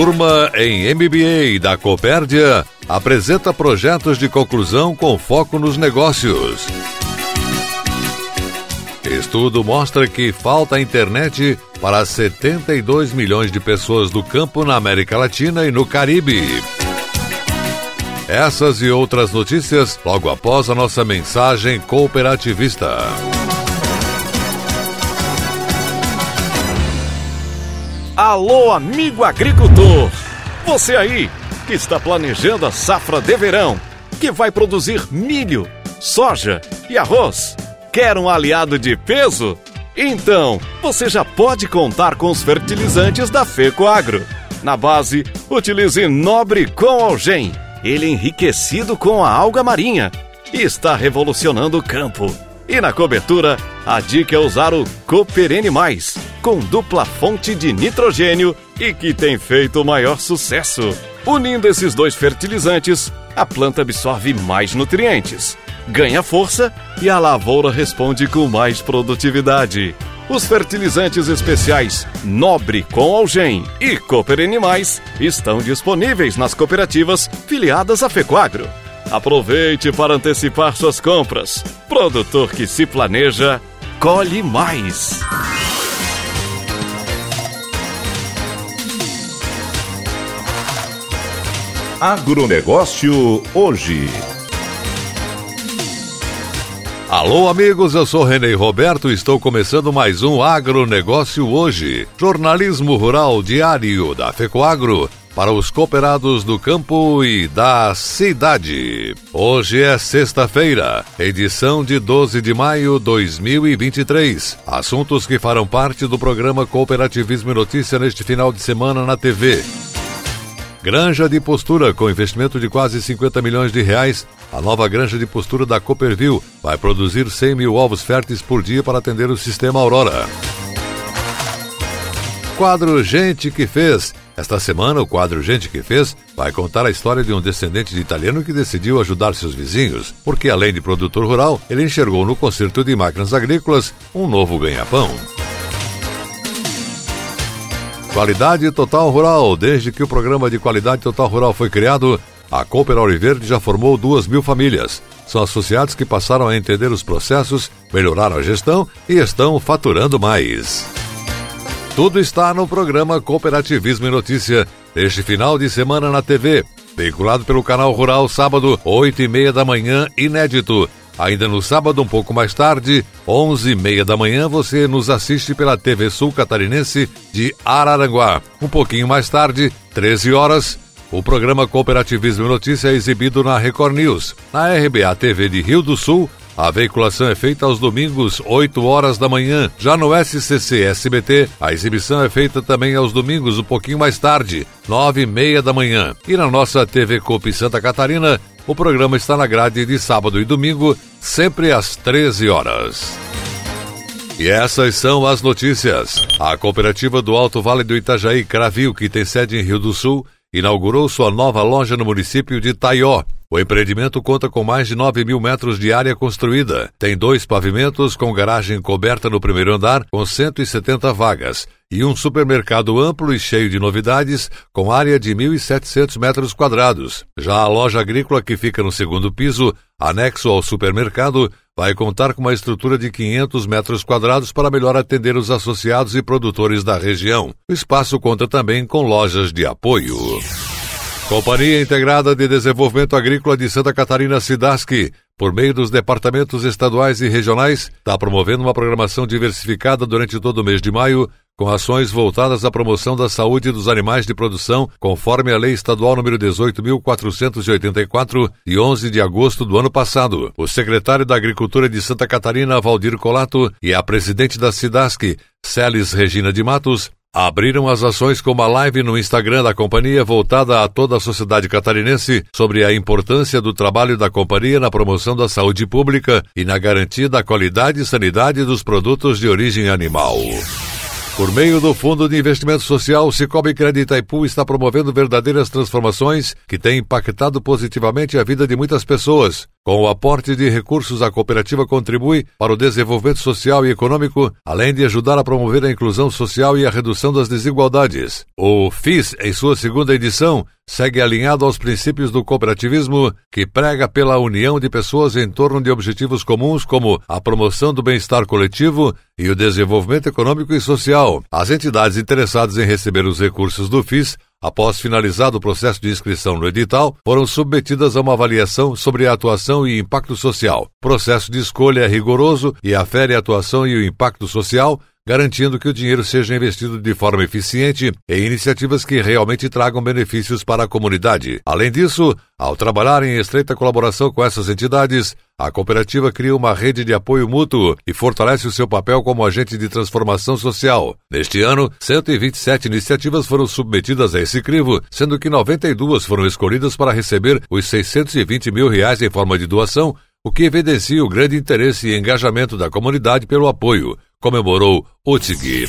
Turma em MBA da Copérdia apresenta projetos de conclusão com foco nos negócios. Estudo mostra que falta internet para 72 milhões de pessoas do campo na América Latina e no Caribe. Essas e outras notícias logo após a nossa mensagem cooperativista. Alô, amigo agricultor! Você aí que está planejando a safra de verão, que vai produzir milho, soja e arroz, quer um aliado de peso? Então, você já pode contar com os fertilizantes da FECOAGRO. Na base, utilize Nobre com Algem, ele enriquecido com a alga marinha e está revolucionando o campo. E na cobertura, a dica é usar o Cooperene Mais, com dupla fonte de nitrogênio e que tem feito o maior sucesso. Unindo esses dois fertilizantes, a planta absorve mais nutrientes, ganha força e a lavoura responde com mais produtividade. Os fertilizantes especiais Nobre com Algem e Cooper Animais estão disponíveis nas cooperativas filiadas à Fecoagro. Aproveite para antecipar suas compras. Produtor que se planeja, colhe mais. Agronegócio hoje. Alô, amigos, eu sou Renê Roberto e estou começando mais um Agronegócio hoje. Jornalismo rural diário da FECOAGRO para os cooperados do campo e da cidade. Hoje é sexta-feira, edição de 12 de maio de 2023. Assuntos que farão parte do programa Cooperativismo e Notícia neste final de semana na TV. Granja de postura com investimento de quase 50 milhões de reais. A nova granja de postura da Cooperville vai produzir 100 mil ovos férteis por dia para atender o sistema Aurora. Quadro Gente que Fez esta semana, o quadro Gente que Fez vai contar a história de um descendente de italiano que decidiu ajudar seus vizinhos, porque além de produtor rural, ele enxergou no conserto de máquinas agrícolas um novo ganha-pão. Qualidade Total Rural. Desde que o programa de Qualidade Total Rural foi criado, a Cooper Verde já formou duas mil famílias. São associados que passaram a entender os processos, melhoraram a gestão e estão faturando mais. Tudo está no programa Cooperativismo e Notícia, este final de semana na TV. Veiculado pelo canal Rural, sábado, 8 e meia da manhã, inédito. Ainda no sábado, um pouco mais tarde, 11 e meia da manhã, você nos assiste pela TV Sul Catarinense de Araranguá. Um pouquinho mais tarde, 13 horas, o programa Cooperativismo e Notícia é exibido na Record News. Na RBA TV de Rio do Sul, a veiculação é feita aos domingos, 8 horas da manhã. Já no SCC SBT, a exibição é feita também aos domingos, um pouquinho mais tarde, 9 e meia da manhã. E na nossa TV Copi Santa Catarina, o programa está na grade de sábado e domingo, sempre às 13 horas. E essas são as notícias. A cooperativa do Alto Vale do Itajaí, Cravil, que tem sede em Rio do Sul, inaugurou sua nova loja no município de Taió. O empreendimento conta com mais de 9 mil metros de área construída. Tem dois pavimentos com garagem coberta no primeiro andar, com 170 vagas, e um supermercado amplo e cheio de novidades, com área de 1.700 metros quadrados. Já a loja agrícola, que fica no segundo piso, anexo ao supermercado, vai contar com uma estrutura de 500 metros quadrados para melhor atender os associados e produtores da região. O espaço conta também com lojas de apoio. Companhia Integrada de Desenvolvimento Agrícola de Santa Catarina Sidasc, por meio dos departamentos estaduais e regionais, está promovendo uma programação diversificada durante todo o mês de maio, com ações voltadas à promoção da saúde dos animais de produção, conforme a Lei Estadual número 18.484, de 11 de agosto do ano passado. O secretário da Agricultura de Santa Catarina, Valdir Colato, e a presidente da Sidasc, Celis Regina de Matos, abriram as ações com uma live no Instagram da companhia voltada a toda a sociedade catarinense sobre a importância do trabalho da companhia na promoção da saúde pública e na garantia da qualidade e sanidade dos produtos de origem animal. Por meio do Fundo de Investimento Social, o Cicobi Crédito Itaipu está promovendo verdadeiras transformações que têm impactado positivamente a vida de muitas pessoas. Com o aporte de recursos, a cooperativa contribui para o desenvolvimento social e econômico, além de ajudar a promover a inclusão social e a redução das desigualdades. O FIS, em sua segunda edição, segue alinhado aos princípios do cooperativismo, que prega pela união de pessoas em torno de objetivos comuns como a promoção do bem-estar coletivo e o desenvolvimento econômico e social. As entidades interessadas em receber os recursos do FIS após finalizado o processo de inscrição no edital, foram submetidas a uma avaliação sobre a atuação e impacto social. O processo de escolha é rigoroso e afere a atuação e o impacto social, garantindo que o dinheiro seja investido de forma eficiente em iniciativas que realmente tragam benefícios para a comunidade. Além disso, ao trabalhar em estreita colaboração com essas entidades, a cooperativa cria uma rede de apoio mútuo e fortalece o seu papel como agente de transformação social. Neste ano, 127 iniciativas foram submetidas a esse crivo, sendo que 92 foram escolhidas para receber os 620 mil reais em forma de doação, o que evidencia o grande interesse e engajamento da comunidade pelo apoio comemorou Utig.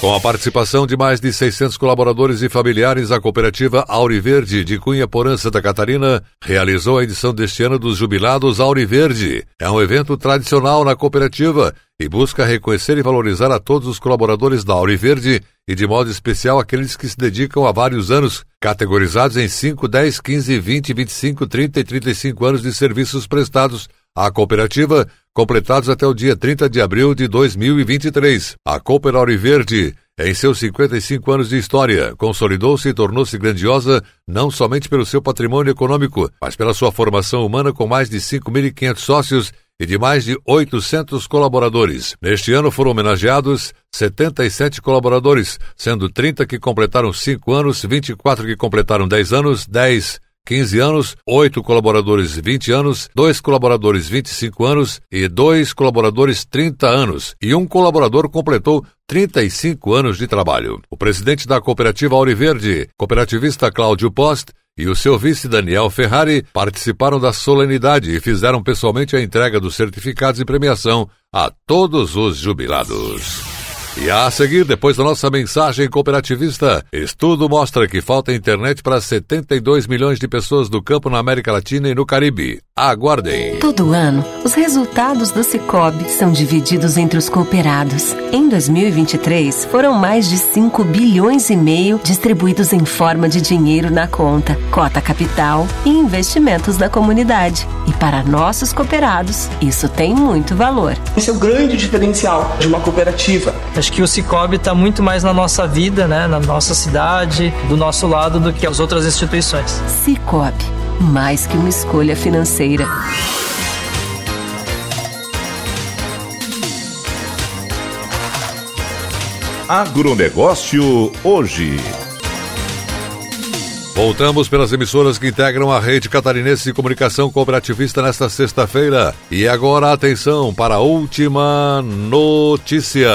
Com a participação de mais de 600 colaboradores e familiares, a cooperativa Auriverde de Cunha Porã, Santa Catarina, realizou a edição deste ano dos Jubilados Auriverde. É um evento tradicional na cooperativa e busca reconhecer e valorizar a todos os colaboradores da Auriverde e, de modo especial, aqueles que se dedicam há vários anos, categorizados em 5, 10, 15, 20, 25, 30 e 35 anos de serviços prestados à cooperativa completados até o dia 30 de abril de 2023. A Cooper Verde, em seus 55 anos de história, consolidou-se e tornou-se grandiosa não somente pelo seu patrimônio econômico, mas pela sua formação humana com mais de 5.500 sócios e de mais de 800 colaboradores. Neste ano foram homenageados 77 colaboradores, sendo 30 que completaram 5 anos, 24 que completaram 10 anos, 10 15 anos, 8 colaboradores 20 anos, 2 colaboradores 25 anos e 2 colaboradores 30 anos, e um colaborador completou 35 anos de trabalho. O presidente da cooperativa Auriverde, cooperativista Cláudio Post, e o seu vice Daniel Ferrari participaram da solenidade e fizeram pessoalmente a entrega dos certificados de premiação a todos os jubilados. E a seguir, depois da nossa mensagem cooperativista, estudo mostra que falta internet para 72 milhões de pessoas do campo na América Latina e no Caribe. Aguardem. Todo ano, os resultados do Cicobi são divididos entre os cooperados. Em 2023, foram mais de 5 bilhões e meio distribuídos em forma de dinheiro na conta, cota capital e investimentos da comunidade. E para nossos cooperados, isso tem muito valor. Esse é o grande diferencial de uma cooperativa. Acho que o Cicobi está muito mais na nossa vida, né, na nossa cidade, do nosso lado, do que as outras instituições. Cicobi mais que uma escolha financeira. Agronegócio hoje. Voltamos pelas emissoras que integram a rede catarinense de comunicação cooperativista nesta sexta-feira. E agora atenção para a última notícia.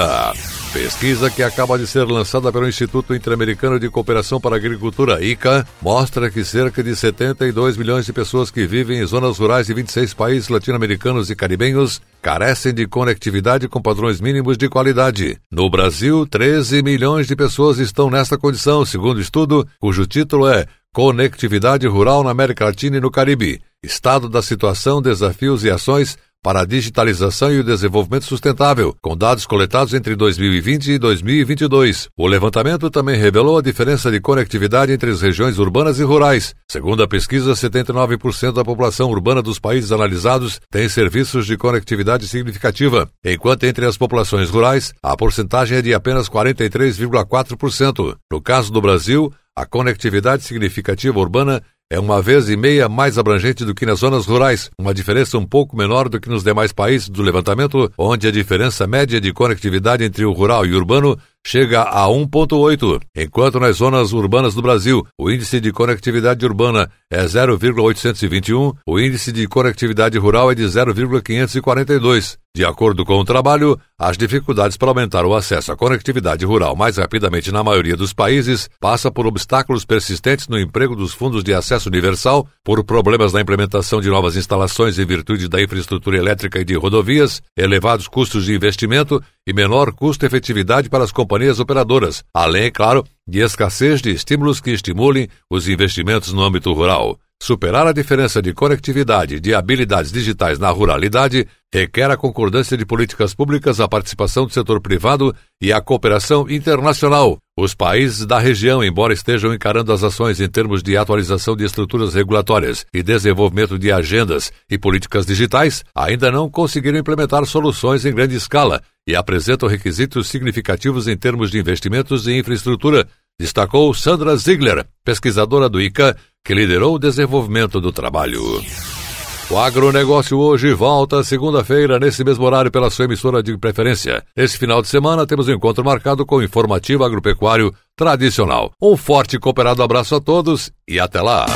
Pesquisa que acaba de ser lançada pelo Instituto Interamericano de Cooperação para a Agricultura, ICA, mostra que cerca de 72 milhões de pessoas que vivem em zonas rurais de 26 países latino-americanos e caribenhos carecem de conectividade com padrões mínimos de qualidade. No Brasil, 13 milhões de pessoas estão nesta condição, segundo o estudo, cujo título é Conectividade Rural na América Latina e no Caribe. Estado da situação, desafios e ações para a digitalização e o desenvolvimento sustentável, com dados coletados entre 2020 e 2022. O levantamento também revelou a diferença de conectividade entre as regiões urbanas e rurais. Segundo a pesquisa, 79% da população urbana dos países analisados tem serviços de conectividade significativa, enquanto entre as populações rurais a porcentagem é de apenas 43,4%. No caso do Brasil, a conectividade significativa urbana é uma vez e meia mais abrangente do que nas zonas rurais, uma diferença um pouco menor do que nos demais países do levantamento, onde a diferença média de conectividade entre o rural e o urbano chega a 1,8, enquanto nas zonas urbanas do Brasil o índice de conectividade urbana é 0,821, o índice de conectividade rural é de 0,542. De acordo com o trabalho, as dificuldades para aumentar o acesso à conectividade rural mais rapidamente na maioria dos países passa por obstáculos persistentes no emprego dos fundos de acesso universal, por problemas na implementação de novas instalações em virtude da infraestrutura elétrica e de rodovias, elevados custos de investimento e menor custo-efetividade para as companhias operadoras, além, é claro, de escassez de estímulos que estimulem os investimentos no âmbito rural. Superar a diferença de conectividade e de habilidades digitais na ruralidade requer a concordância de políticas públicas, a participação do setor privado e a cooperação internacional. Os países da região, embora estejam encarando as ações em termos de atualização de estruturas regulatórias e desenvolvimento de agendas e políticas digitais, ainda não conseguiram implementar soluções em grande escala e apresentam requisitos significativos em termos de investimentos em infraestrutura, destacou Sandra Ziegler, pesquisadora do ICA, que liderou o desenvolvimento do trabalho. O agronegócio hoje volta segunda-feira, nesse mesmo horário, pela sua emissora de preferência. Esse final de semana temos um encontro marcado com o informativo agropecuário tradicional. Um forte e cooperado abraço a todos e até lá!